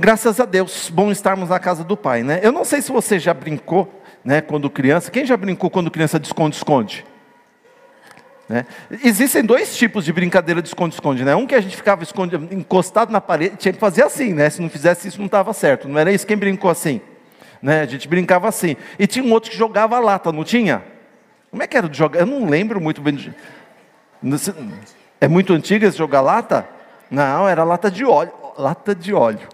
Graças a Deus, bom estarmos na casa do Pai, né? Eu não sei se você já brincou, né, quando criança. Quem já brincou quando criança de esconde-esconde? Né? Existem dois tipos de brincadeira de esconde-esconde, né? Um que a gente ficava esconde, encostado na parede, tinha que fazer assim, né? Se não fizesse isso, não estava certo. Não era isso quem brincou assim, né? A gente brincava assim. E tinha um outro que jogava lata, não tinha? Como é que era de jogar? Eu não lembro muito bem. De... É muito antiga esse jogar lata? Não, era lata de óleo, lata de óleo.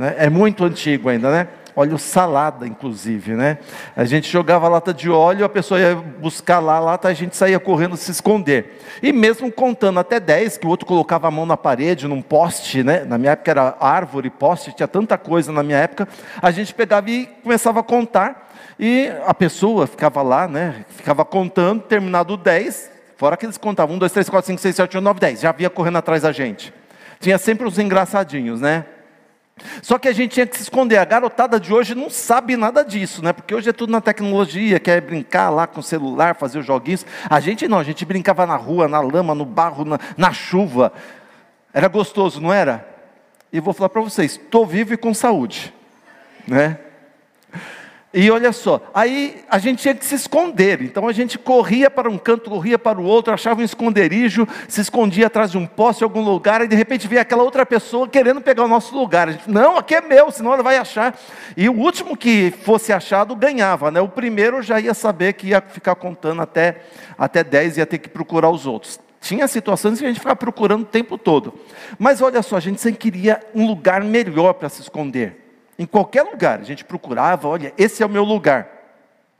Né? É muito antigo ainda, né? óleo salada, inclusive, né? A gente jogava lata de óleo, a pessoa ia buscar lá a lata, a gente saía correndo se esconder. E mesmo contando até 10, que o outro colocava a mão na parede, num poste, né? Na minha época era árvore, poste, tinha tanta coisa na minha época, a gente pegava e começava a contar. E a pessoa ficava lá, né? Ficava contando, terminado o 10, fora que eles contavam 1, 2, 3, 4, 5, 6, 7, 8, 9, 10, já vinha correndo atrás da gente. Tinha sempre os engraçadinhos, né? Só que a gente tinha que se esconder. A garotada de hoje não sabe nada disso, né? Porque hoje é tudo na tecnologia, quer brincar lá com o celular, fazer os joguinhos. A gente não, a gente brincava na rua, na lama, no barro, na, na chuva. Era gostoso, não era? E vou falar para vocês, estou vivo e com saúde, né? E olha só, aí a gente tinha que se esconder, então a gente corria para um canto, corria para o outro, achava um esconderijo, se escondia atrás de um poste em algum lugar, e de repente via aquela outra pessoa querendo pegar o nosso lugar. A gente, não, aqui é meu, senão ela vai achar. E o último que fosse achado ganhava, né? O primeiro já ia saber que ia ficar contando até, até 10 e ia ter que procurar os outros. Tinha situações que a gente ficava procurando o tempo todo. Mas olha só, a gente sempre queria um lugar melhor para se esconder. Em qualquer lugar, a gente procurava, olha, esse é o meu lugar.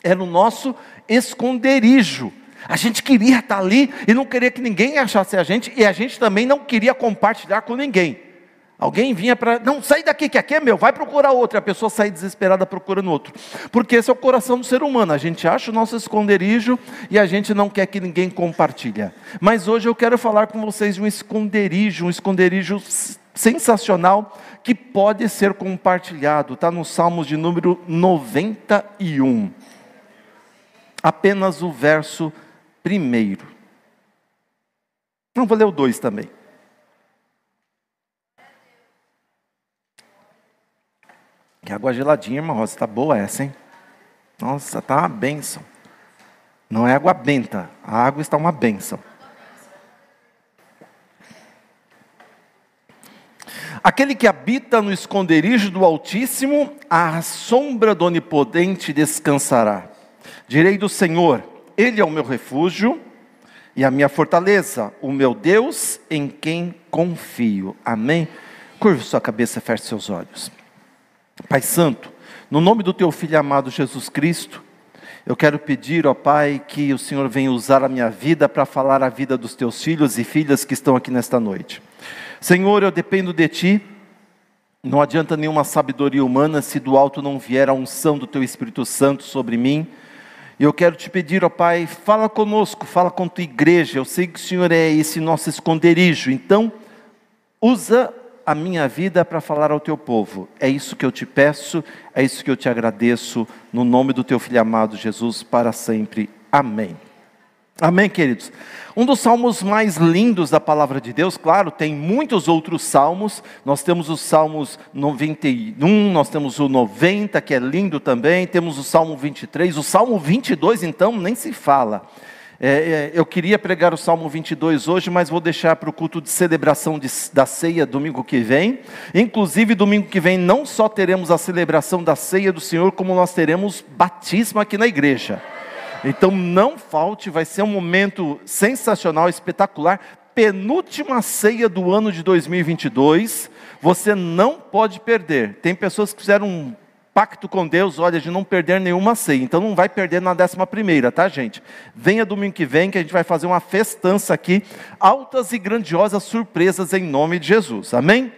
Era o nosso esconderijo. A gente queria estar ali e não queria que ninguém achasse a gente, e a gente também não queria compartilhar com ninguém. Alguém vinha para, não, sai daqui, que aqui é meu, vai procurar outro. E a pessoa sai desesperada procurando outro. Porque esse é o coração do ser humano. A gente acha o nosso esconderijo e a gente não quer que ninguém compartilhe. Mas hoje eu quero falar com vocês de um esconderijo, um esconderijo sensacional que pode ser compartilhado. Está no Salmos de número 91. Apenas o verso primeiro. Não vou ler o dois também. Que água geladinha, irmã Rosa. Está boa essa, hein? Nossa, está uma bênção. Não é água benta. A água está uma bênção. Aquele que habita no esconderijo do Altíssimo, à sombra do Onipotente descansará. Direi do Senhor, Ele é o meu refúgio e a minha fortaleza, o meu Deus em quem confio. Amém? Curve sua cabeça, feche seus olhos. Pai Santo, no nome do Teu Filho amado Jesus Cristo, eu quero pedir, ó Pai, que o Senhor venha usar a minha vida para falar a vida dos Teus filhos e filhas que estão aqui nesta noite. Senhor, eu dependo de Ti. Não adianta nenhuma sabedoria humana se do alto não vier a unção do Teu Espírito Santo sobre mim. E eu quero te pedir, ó Pai, fala conosco, fala com tua igreja. Eu sei que o Senhor é esse nosso esconderijo. Então, usa a minha vida para falar ao teu povo. É isso que eu te peço, é isso que eu te agradeço, no nome do teu filho amado Jesus, para sempre. Amém. Amém, queridos? Um dos salmos mais lindos da palavra de Deus, claro, tem muitos outros salmos. Nós temos os salmos 91, nós temos o 90, que é lindo também, temos o salmo 23, o salmo 22, então, nem se fala. É, é, eu queria pregar o Salmo 22 hoje, mas vou deixar para o culto de celebração de, da ceia domingo que vem. Inclusive, domingo que vem não só teremos a celebração da ceia do Senhor, como nós teremos batismo aqui na igreja. Então não falte, vai ser um momento sensacional, espetacular. Penúltima ceia do ano de 2022, você não pode perder. Tem pessoas que fizeram um pacto com Deus, olha, de não perder nenhuma ceia. Então não vai perder na décima primeira, tá, gente? Venha domingo que vem que a gente vai fazer uma festança aqui, altas e grandiosas surpresas em nome de Jesus. Amém?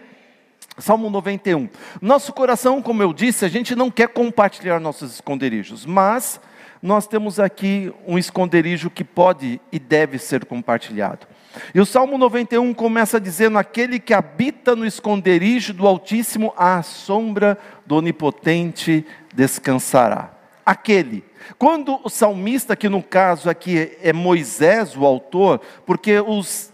Salmo 91. Nosso coração, como eu disse, a gente não quer compartilhar nossos esconderijos, mas nós temos aqui um esconderijo que pode e deve ser compartilhado. E o Salmo 91 começa dizendo: Aquele que habita no esconderijo do Altíssimo, à sombra do Onipotente descansará. Aquele. Quando o salmista, que no caso aqui é Moisés o autor, porque os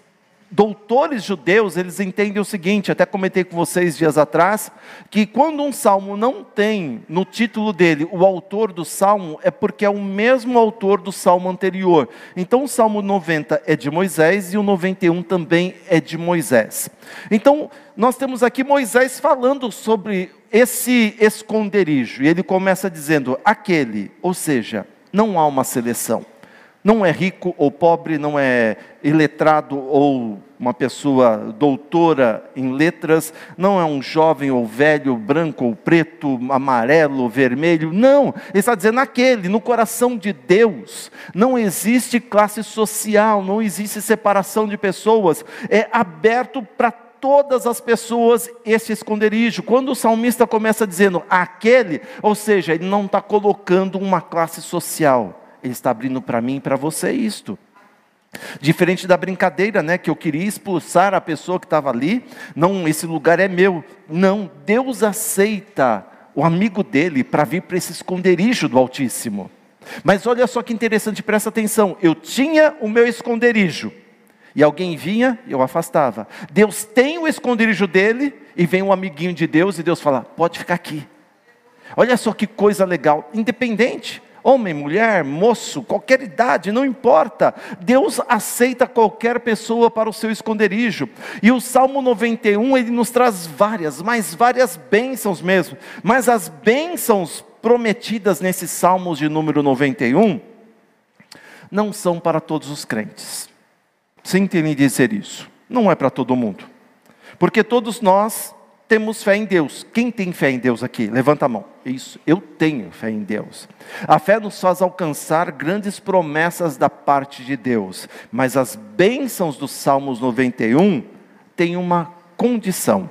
doutores judeus, eles entendem o seguinte, até comentei com vocês dias atrás, que quando um salmo não tem no título dele o autor do salmo, é porque é o mesmo autor do salmo anterior. Então o salmo 90 é de Moisés e o 91 também é de Moisés. Então, nós temos aqui Moisés falando sobre esse esconderijo, e ele começa dizendo: aquele, ou seja, não há uma seleção. Não é rico ou pobre, não é iletrado ou uma pessoa doutora em letras, não é um jovem ou velho, branco ou preto, amarelo vermelho, não, ele está dizendo aquele, no coração de Deus, não existe classe social, não existe separação de pessoas, é aberto para todas as pessoas esse esconderijo. Quando o salmista começa dizendo aquele, ou seja, ele não está colocando uma classe social, ele está abrindo para mim e para você isto. Diferente da brincadeira, né, que eu queria expulsar a pessoa que estava ali, não, esse lugar é meu. Não, Deus aceita o amigo dele para vir para esse esconderijo do Altíssimo. Mas olha só que interessante, presta atenção. Eu tinha o meu esconderijo, e alguém vinha, eu afastava. Deus tem o esconderijo dele, e vem um amiguinho de Deus, e Deus fala: pode ficar aqui. Olha só que coisa legal, independente homem, mulher, moço, qualquer idade, não importa. Deus aceita qualquer pessoa para o seu esconderijo. E o Salmo 91, ele nos traz várias, mas várias bênçãos mesmo. Mas as bênçãos prometidas nesses Salmos de número 91 não são para todos os crentes. Sinta-me dizer isso. Não é para todo mundo. Porque todos nós temos fé em Deus. Quem tem fé em Deus aqui? Levanta a mão. Isso, eu tenho fé em Deus. A fé nos faz alcançar grandes promessas da parte de Deus, mas as bênçãos dos Salmos 91 têm uma condição.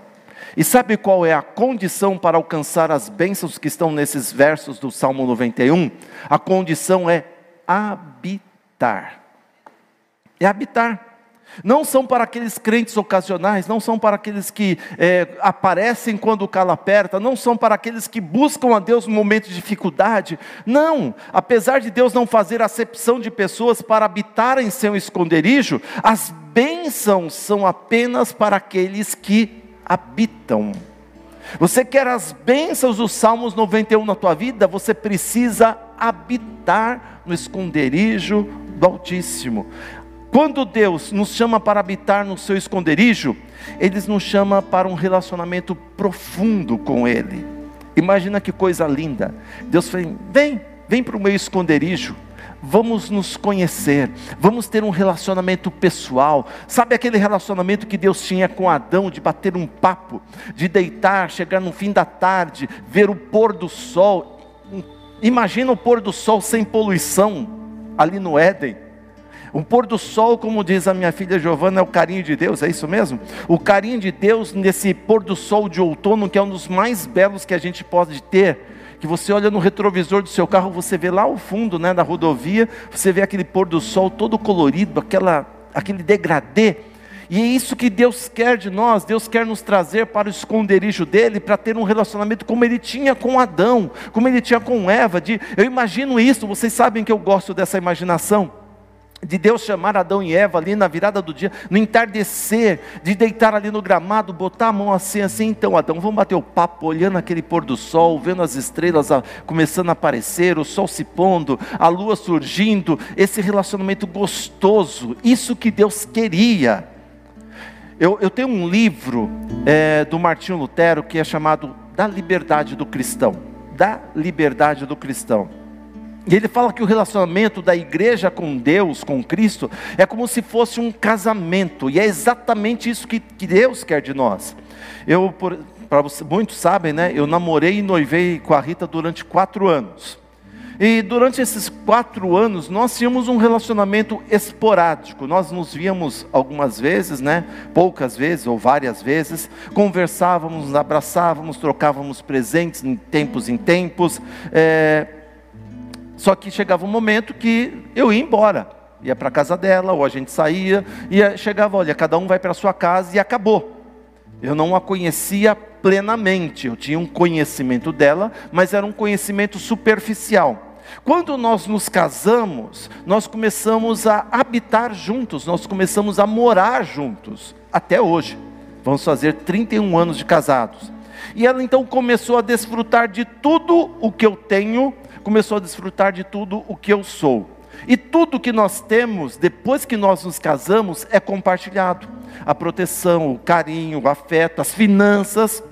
E sabe qual é a condição para alcançar as bênçãos que estão nesses versos do Salmo 91? A condição é habitar. É habitar. Não são para aqueles crentes ocasionais, não são para aqueles que é, aparecem quando o calo aperta, não são para aqueles que buscam a Deus no momento de dificuldade. Não, apesar de Deus não fazer acepção de pessoas para habitar em seu esconderijo, as bênçãos são apenas para aqueles que habitam. Você quer as bênçãos dos Salmos 91 na tua vida? Você precisa habitar no esconderijo do Altíssimo. Quando Deus nos chama para habitar no seu esconderijo, Ele nos chama para um relacionamento profundo com Ele. Imagina que coisa linda. Deus fala: vem, vem para o meu esconderijo. Vamos nos conhecer, vamos ter um relacionamento pessoal. Sabe aquele relacionamento que Deus tinha com Adão, de bater um papo, de deitar, chegar no fim da tarde, ver o pôr do sol. Imagina o pôr do sol sem poluição, ali no Éden o pôr do sol, como diz a minha filha Giovana, é o carinho de Deus, é isso mesmo? O carinho de Deus nesse pôr do sol de outono, que é um dos mais belos que a gente pode ter. Que você olha no retrovisor do seu carro, você vê lá ao fundo, né, da rodovia, você vê aquele pôr do sol todo colorido, aquela, aquele degradê. E é isso que Deus quer de nós, Deus quer nos trazer para o esconderijo dele, para ter um relacionamento como ele tinha com Adão, como ele tinha com Eva. De, eu imagino isso, vocês sabem que eu gosto dessa imaginação de Deus chamar Adão e Eva ali na virada do dia, no entardecer, de deitar ali no gramado, botar a mão assim, assim, então Adão, vamos bater o papo, olhando aquele pôr do sol, vendo as estrelas começando a aparecer, o sol se pondo, a lua surgindo, esse relacionamento gostoso, isso que Deus queria. Eu, eu tenho um livro é, do Martinho Lutero que é chamado Da Liberdade do Cristão. Da Liberdade do Cristão. E ele fala que o relacionamento da igreja com Deus, com Cristo, é como se fosse um casamento, e é exatamente isso que, que Deus quer de nós. Eu, para muitos sabem, né? Eu namorei e noivei com a Rita durante quatro anos. E durante esses quatro anos nós tínhamos um relacionamento esporádico. Nós nos víamos algumas vezes, né? Poucas vezes ou várias vezes. Conversávamos, abraçávamos, trocávamos presentes em tempos em tempos. É, só que chegava um momento que eu ia embora, ia para a casa dela, ou a gente saía, e chegava, olha, cada um vai para sua casa e acabou. Eu não a conhecia plenamente, eu tinha um conhecimento dela, mas era um conhecimento superficial. Quando nós nos casamos, nós começamos a habitar juntos, nós começamos a morar juntos, até hoje. Vamos fazer 31 anos de casados. E ela então começou a desfrutar de tudo o que eu tenho, começou a desfrutar de tudo o que eu sou. E tudo que nós temos depois que nós nos casamos é compartilhado. A proteção, o carinho, o afeto, as finanças,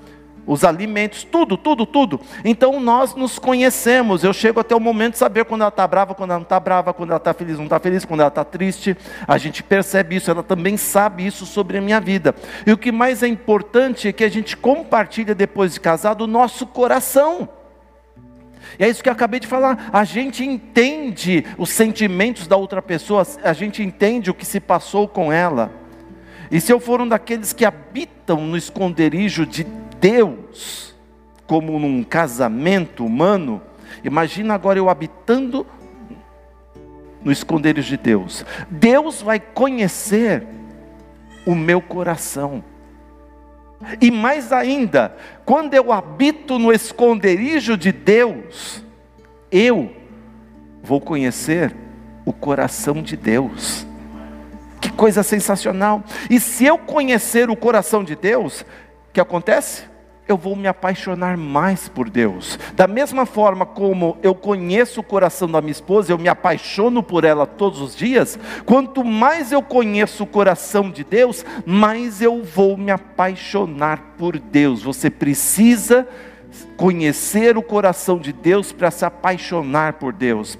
os alimentos, tudo, tudo, tudo. Então nós nos conhecemos. Eu chego até o momento de saber quando ela está brava, quando ela não está brava, quando ela está feliz, não está feliz, quando ela está triste. A gente percebe isso, ela também sabe isso sobre a minha vida. E o que mais é importante é que a gente compartilha depois de casado o nosso coração. E é isso que eu acabei de falar. A gente entende os sentimentos da outra pessoa, a gente entende o que se passou com ela. E se eu for um daqueles que habitam no esconderijo de Deus, como num casamento humano, imagina agora eu habitando no esconderijo de Deus. Deus vai conhecer o meu coração. E mais ainda, quando eu habito no esconderijo de Deus, eu vou conhecer o coração de Deus. Que coisa sensacional! E se eu conhecer o coração de Deus, o que acontece? Eu vou me apaixonar mais por Deus. Da mesma forma como eu conheço o coração da minha esposa, eu me apaixono por ela todos os dias, quanto mais eu conheço o coração de Deus, mais eu vou me apaixonar por Deus. Você precisa conhecer o coração de Deus para se apaixonar por Deus.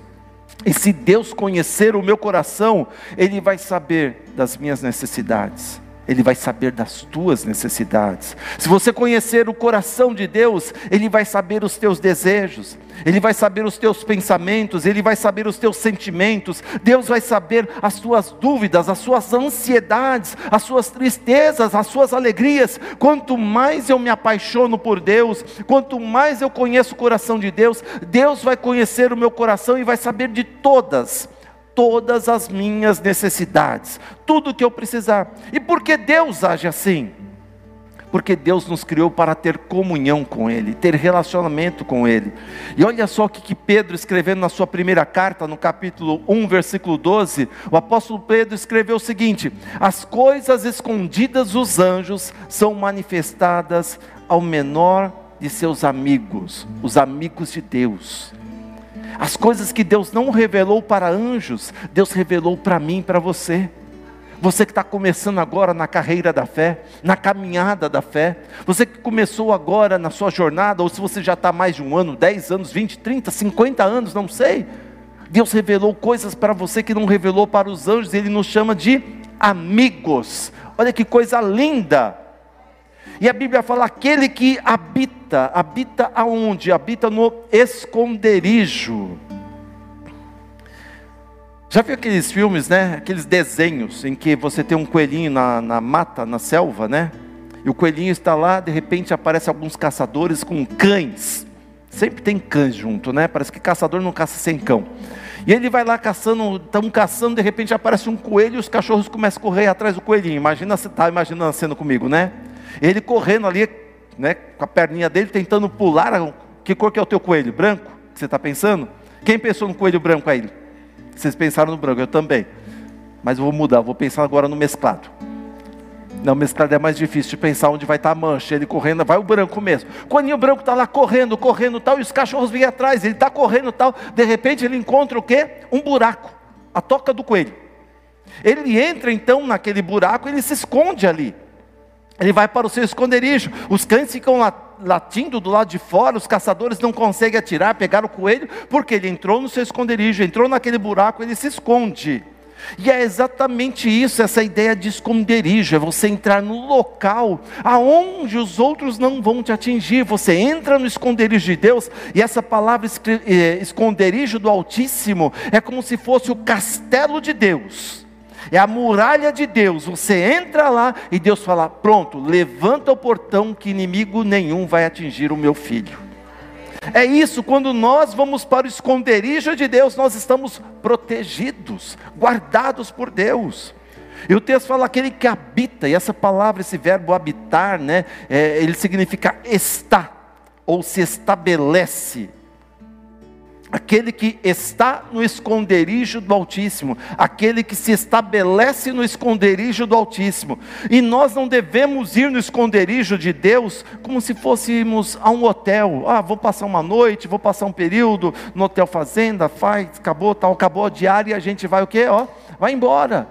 E se Deus conhecer o meu coração, Ele vai saber das minhas necessidades. Ele vai saber das tuas necessidades. Se você conhecer o coração de Deus, Ele vai saber os teus desejos, Ele vai saber os teus pensamentos, Ele vai saber os teus sentimentos, Deus vai saber as tuas dúvidas, as suas ansiedades, as suas tristezas, as suas alegrias. Quanto mais eu me apaixono por Deus, quanto mais eu conheço o coração de Deus, Deus vai conhecer o meu coração e vai saber de todas todas as minhas necessidades, tudo o que eu precisar. E por que Deus age assim? Porque Deus nos criou para ter comunhão com Ele, ter relacionamento com Ele. E olha só o que Pedro escrevendo na sua primeira carta, no capítulo 1, versículo 12, o apóstolo Pedro escreveu o seguinte: As coisas escondidas dos anjos são manifestadas ao menor de seus amigos, os amigos de Deus. As coisas que Deus não revelou para anjos, Deus revelou para mim para você. Você que está começando agora na carreira da fé, na caminhada da fé, você que começou agora na sua jornada, ou se você já está mais de um ano, 10 anos, 20, 30, 50 anos, não sei. Deus revelou coisas para você que não revelou para os anjos, Ele nos chama de amigos. Olha que coisa linda! E a Bíblia fala: aquele que habita, habita aonde? Habita no esconderijo. Já viu aqueles filmes, né? Aqueles desenhos em que você tem um coelhinho na, na mata, na selva, né? E o coelhinho está lá, de repente aparecem alguns caçadores com cães. Sempre tem cães junto, né? Parece que caçador não caça sem cão. E ele vai lá caçando, estão caçando, de repente aparece um coelho e os cachorros começam a correr atrás do coelhinho. Imagina, você está imaginando a cena comigo, né? Ele correndo ali, né, com a perninha dele, tentando pular. Que cor que é o teu coelho? Branco? Você está pensando? Quem pensou no coelho branco aí? Vocês pensaram no branco, eu também. Mas eu vou mudar, vou pensar agora no mesclado. Não, mesclado é mais difícil de pensar onde vai estar a mancha. Ele correndo, vai o branco mesmo. O coelhinho branco está lá correndo, correndo tal, e os cachorros vêm atrás. Ele está correndo tal. De repente ele encontra o quê? Um buraco. A toca do coelho. Ele entra então naquele buraco, ele se esconde ali. Ele vai para o seu esconderijo. Os cães ficam latindo do lado de fora, os caçadores não conseguem atirar, pegar o coelho, porque ele entrou no seu esconderijo, entrou naquele buraco, ele se esconde. E é exatamente isso, essa ideia de esconderijo, é você entrar no local aonde os outros não vão te atingir. Você entra no esconderijo de Deus, e essa palavra eh, esconderijo do Altíssimo é como se fosse o castelo de Deus é a muralha de Deus. Você entra lá e Deus fala: pronto, levanta o portão que inimigo nenhum vai atingir o meu filho. É isso, quando nós vamos para o esconderijo de Deus, nós estamos protegidos, guardados por Deus. E o texto fala aquele que habita, e essa palavra, esse verbo habitar, né, é, ele significa está, ou se estabelece. Aquele que está no esconderijo do Altíssimo, aquele que se estabelece no esconderijo do Altíssimo. E nós não devemos ir no esconderijo de Deus como se fôssemos a um hotel. Ah, vou passar uma noite, vou passar um período no hotel fazenda, faz, acabou, tal, acabou a diária e a gente vai o quê? Ó, vai embora.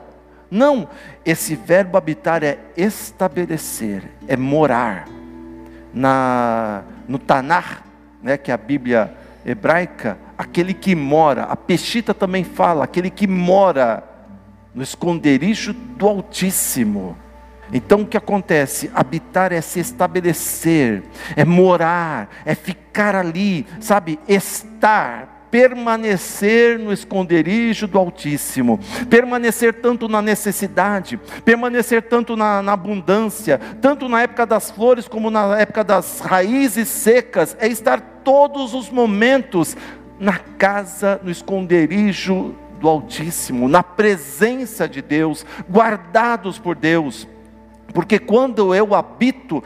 Não, esse verbo habitar é estabelecer, é morar. Na no Tanar, né, que é a Bíblia hebraica, aquele que mora, a Peshita também fala, aquele que mora no esconderijo do Altíssimo. Então o que acontece? Habitar é se estabelecer, é morar, é ficar ali, sabe? Estar, permanecer no esconderijo do Altíssimo, permanecer tanto na necessidade, permanecer tanto na, na, abundância, tanto na época das flores como na época das raízes secas, é estar todos os momentos na casa, no esconderijo do Altíssimo, na presença de Deus, guardados por Deus, porque quando eu habito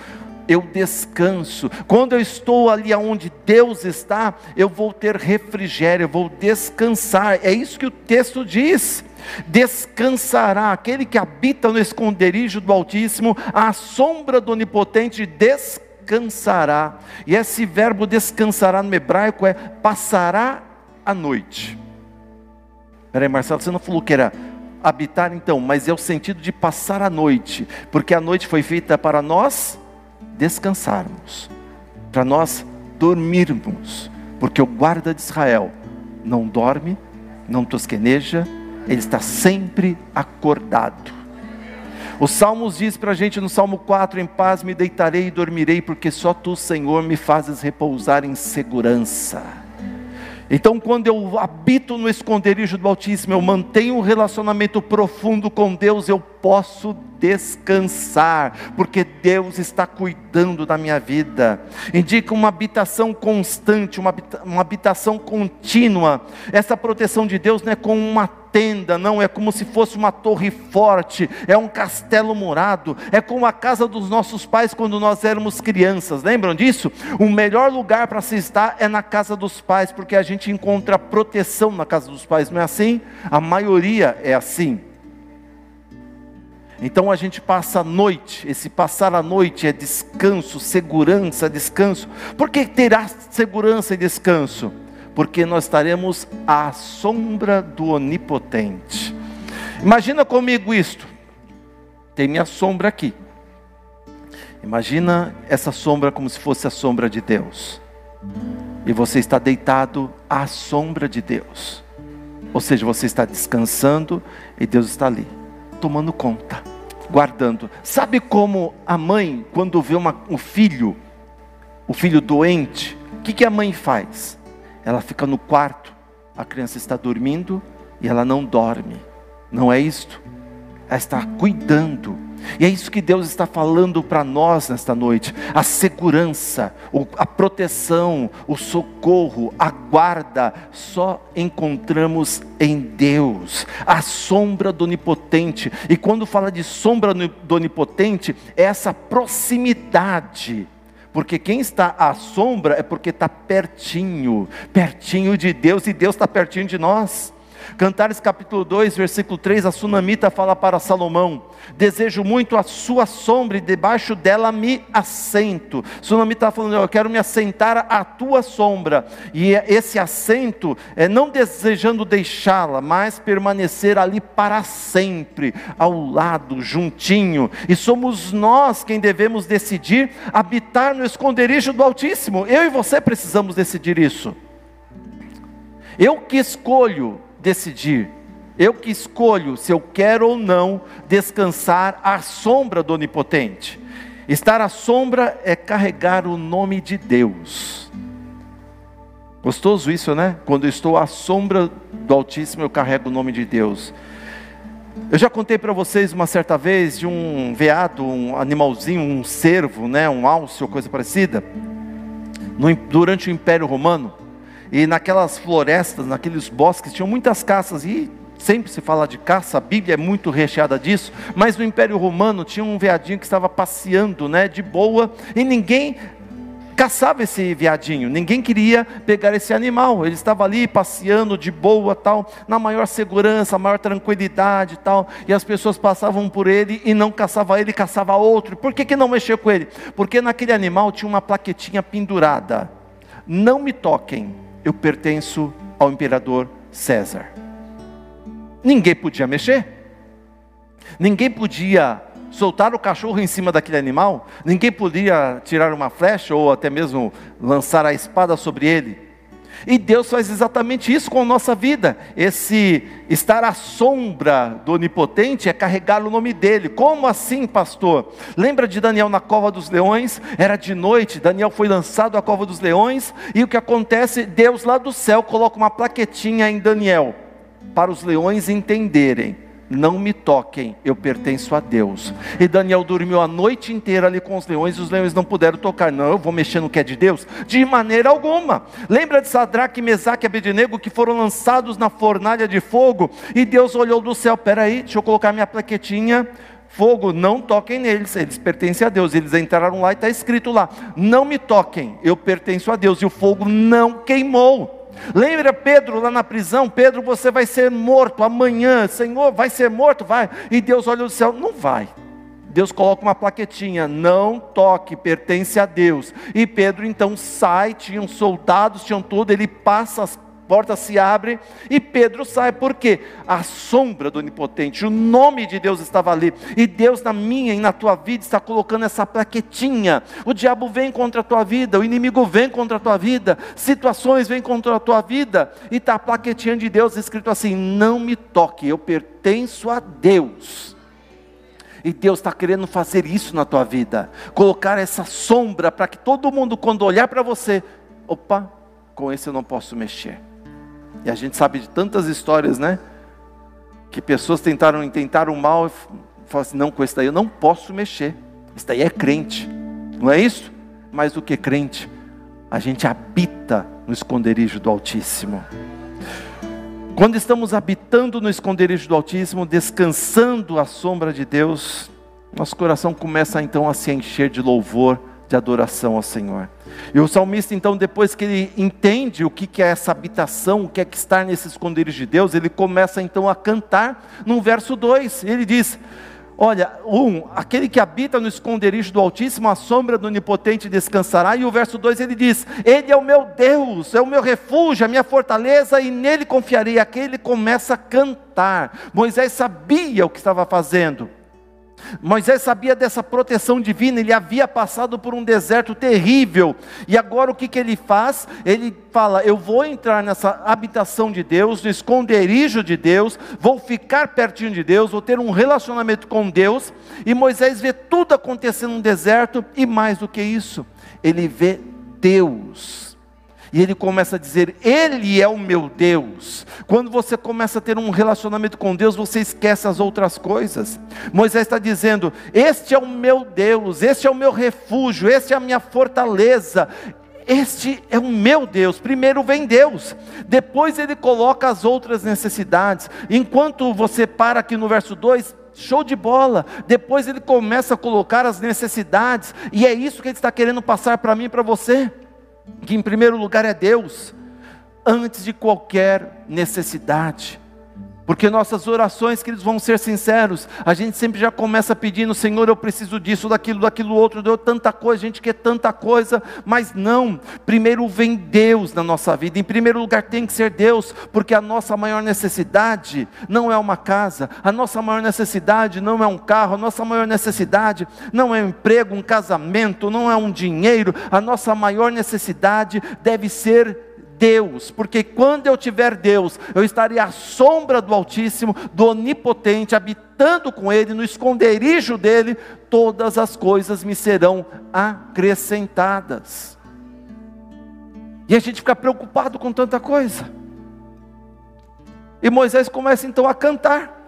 eu descanso. Quando eu estou ali onde Deus está, eu vou ter refrigério, eu vou descansar. É isso que o texto diz. Descansará aquele que habita no esconderijo do Altíssimo, à sombra do Onipotente descansará. E esse verbo descansará no hebraico é passará a noite. Peraí, Marcelo, você não falou que era habitar então, mas é o sentido de passar a noite, porque a noite foi feita para nós descansarmos, para nós dormirmos, porque o guarda de Israel não dorme, não tosqueneja, ele está sempre acordado. O Salmos diz para a gente no Salmo 4: Em paz me deitarei e dormirei, porque só tu, Senhor, me fazes repousar em segurança. Então, quando eu habito no esconderijo do Altíssimo, eu mantenho um relacionamento profundo com Deus, eu posso descansar, porque Deus está cuidando da minha vida. Indica uma habitação constante, uma, uma habitação contínua. Essa proteção de Deus não é como uma tenda, não, é como se fosse uma torre forte, é um castelo murado, é como a casa dos nossos pais quando nós éramos crianças, lembram disso? O melhor lugar para se estar é na casa dos pais, porque a gente encontra proteção na casa dos pais, não é assim? A maioria é assim. Então a gente passa a noite, esse passar a noite é descanso, segurança, descanso. Por que terá segurança e descanso? Porque nós estaremos à sombra do Onipotente. Imagina comigo isto. Tem minha sombra aqui. Imagina essa sombra como se fosse a sombra de Deus. E você está deitado à sombra de Deus. Ou seja, você está descansando e Deus está ali tomando conta, guardando. Sabe como a mãe, quando vê uma, um filho, o filho doente, o que, que a mãe faz? Ela fica no quarto, a criança está dormindo e ela não dorme. Não é isto? Ela está cuidando e é isso que Deus está falando para nós nesta noite: a segurança, a proteção, o socorro, a guarda, só encontramos em Deus, a sombra do Onipotente. E quando fala de sombra do Onipotente, é essa proximidade. Porque quem está à sombra é porque está pertinho, pertinho de Deus, e Deus está pertinho de nós. Cantares capítulo 2, versículo 3, a sunamita fala para Salomão: Desejo muito a sua sombra e debaixo dela me assento. Sunamita está falando: Eu quero me assentar à tua sombra. E esse assento é não desejando deixá-la, mas permanecer ali para sempre, ao lado, juntinho. E somos nós quem devemos decidir habitar no esconderijo do Altíssimo. Eu e você precisamos decidir isso. Eu que escolho decidir. Eu que escolho se eu quero ou não descansar à sombra do Onipotente. Estar à sombra é carregar o nome de Deus. Gostoso isso, né? Quando eu estou à sombra do Altíssimo, eu carrego o nome de Deus. Eu já contei para vocês uma certa vez de um veado, um animalzinho, um cervo, né, um alce ou coisa parecida, no, durante o Império Romano. E naquelas florestas, naqueles bosques, tinham muitas caças. E sempre se fala de caça, a Bíblia é muito recheada disso. Mas no Império Romano tinha um veadinho que estava passeando, né, de boa, e ninguém caçava esse viadinho. Ninguém queria pegar esse animal. Ele estava ali passeando de boa, tal, na maior segurança, maior tranquilidade, tal. E as pessoas passavam por ele e não caçava ele, caçava outro. Por que, que não mexeu com ele? Porque naquele animal tinha uma plaquetinha pendurada. Não me toquem, eu pertenço ao imperador César. Ninguém podia mexer. Ninguém podia soltar o cachorro em cima daquele animal, ninguém podia tirar uma flecha ou até mesmo lançar a espada sobre ele. E Deus faz exatamente isso com a nossa vida. Esse estar à sombra do onipotente é carregar o nome dele. Como assim, pastor? Lembra de Daniel na cova dos leões? Era de noite, Daniel foi lançado à cova dos leões, e o que acontece? Deus lá do céu coloca uma plaquetinha em Daniel para os leões entenderem não me toquem, eu pertenço a Deus. E Daniel dormiu a noite inteira ali com os leões, e os leões não puderam tocar. Não, eu vou mexer no que é de Deus? De maneira alguma. Lembra de Sadraque, Mesaque e Abednego que foram lançados na fornalha de fogo? E Deus olhou do céu: peraí, deixa eu colocar minha plaquetinha. Fogo, não toquem neles, eles pertencem a Deus. Eles entraram lá e está escrito lá: não me toquem, eu pertenço a Deus. E o fogo não queimou. Lembra Pedro lá na prisão? Pedro, você vai ser morto amanhã. Senhor, vai ser morto? Vai. E Deus olha do céu: não vai. Deus coloca uma plaquetinha, não toque, pertence a Deus. E Pedro então sai, tinham soldados, tinham tudo, ele passa as porta se abre e Pedro sai, porque a sombra do onipotente, o nome de Deus estava ali, e Deus na minha e na tua vida está colocando essa plaquetinha. O diabo vem contra a tua vida, o inimigo vem contra a tua vida, situações vêm contra a tua vida, e está a plaquetinha de Deus escrito assim: não me toque, eu pertenço a Deus. E Deus está querendo fazer isso na tua vida, colocar essa sombra para que todo mundo, quando olhar para você, opa, com esse eu não posso mexer. E a gente sabe de tantas histórias, né? Que pessoas tentaram intentar o mal e falaram assim: não, com esse daí eu não posso mexer. Esse daí é crente, não é isso? Mais do que crente, a gente habita no esconderijo do Altíssimo. Quando estamos habitando no esconderijo do Altíssimo, descansando à sombra de Deus, nosso coração começa então a se encher de louvor, de adoração ao Senhor. E o salmista, então, depois que ele entende o que é essa habitação, o que é que estar nesse esconderijo de Deus, ele começa então a cantar no verso 2. Ele diz: Olha, um, aquele que habita no esconderijo do Altíssimo, a sombra do Onipotente descansará. E o verso 2 ele diz: Ele é o meu Deus, é o meu refúgio, a minha fortaleza, e nele confiarei. Aqui ele começa a cantar. Moisés sabia o que estava fazendo. Moisés sabia dessa proteção divina, ele havia passado por um deserto terrível, e agora o que, que ele faz? Ele fala: Eu vou entrar nessa habitação de Deus, no esconderijo de Deus, vou ficar pertinho de Deus, vou ter um relacionamento com Deus, e Moisés vê tudo acontecendo no deserto, e mais do que isso, ele vê Deus e ele começa a dizer: Ele é o meu Deus. Quando você começa a ter um relacionamento com Deus, você esquece as outras coisas. Moisés está dizendo: Este é o meu Deus, este é o meu refúgio, este é a minha fortaleza. Este é o meu Deus. Primeiro vem Deus, depois ele coloca as outras necessidades. Enquanto você para aqui no verso 2, show de bola. Depois ele começa a colocar as necessidades, e é isso que ele está querendo passar para mim e para você que em primeiro lugar é Deus, antes de qualquer necessidade. Porque nossas orações, queridos, vão ser sinceros. A gente sempre já começa pedindo, Senhor, eu preciso disso, daquilo, daquilo outro, deu tanta coisa, a gente quer tanta coisa, mas não. Primeiro vem Deus na nossa vida. Em primeiro lugar tem que ser Deus, porque a nossa maior necessidade não é uma casa, a nossa maior necessidade não é um carro, a nossa maior necessidade não é um emprego, um casamento, não é um dinheiro. A nossa maior necessidade deve ser Deus, porque quando eu tiver Deus, eu estarei à sombra do Altíssimo, do Onipotente, habitando com Ele, no esconderijo dEle, todas as coisas me serão acrescentadas. E a gente fica preocupado com tanta coisa. E Moisés começa então a cantar.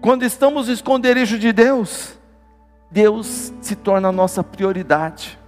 Quando estamos no esconderijo de Deus, Deus se torna a nossa prioridade.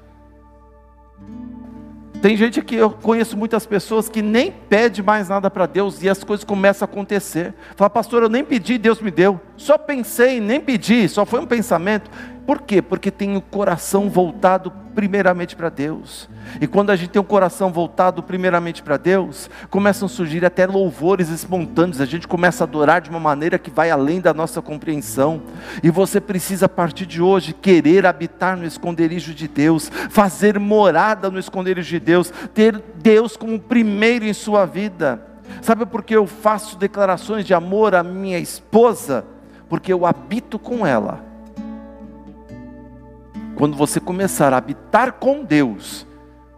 Tem gente que eu conheço muitas pessoas que nem pede mais nada para Deus e as coisas começam a acontecer. Fala, pastor, eu nem pedi, Deus me deu. Só pensei, nem pedi, só foi um pensamento. Por quê? Porque tem o coração voltado primeiramente para Deus. E quando a gente tem o coração voltado primeiramente para Deus, começam a surgir até louvores espontâneos, a gente começa a adorar de uma maneira que vai além da nossa compreensão. E você precisa, a partir de hoje, querer habitar no esconderijo de Deus, fazer morada no esconderijo de Deus, ter Deus como primeiro em sua vida. Sabe por que eu faço declarações de amor à minha esposa? Porque eu habito com ela quando você começar a habitar com Deus,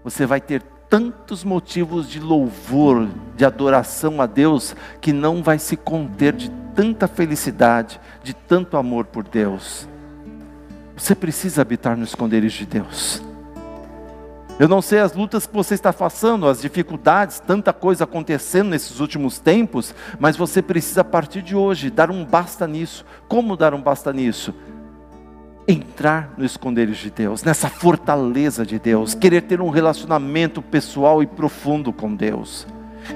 você vai ter tantos motivos de louvor, de adoração a Deus, que não vai se conter de tanta felicidade, de tanto amor por Deus. Você precisa habitar no esconderijo de Deus. Eu não sei as lutas que você está passando, as dificuldades, tanta coisa acontecendo nesses últimos tempos, mas você precisa a partir de hoje dar um basta nisso. Como dar um basta nisso? Entrar no esconderijo de Deus, nessa fortaleza de Deus, querer ter um relacionamento pessoal e profundo com Deus.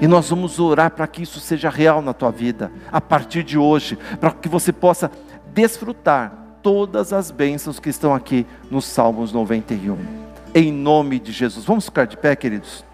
E nós vamos orar para que isso seja real na tua vida, a partir de hoje, para que você possa desfrutar todas as bênçãos que estão aqui nos Salmos 91. Em nome de Jesus. Vamos ficar de pé, queridos?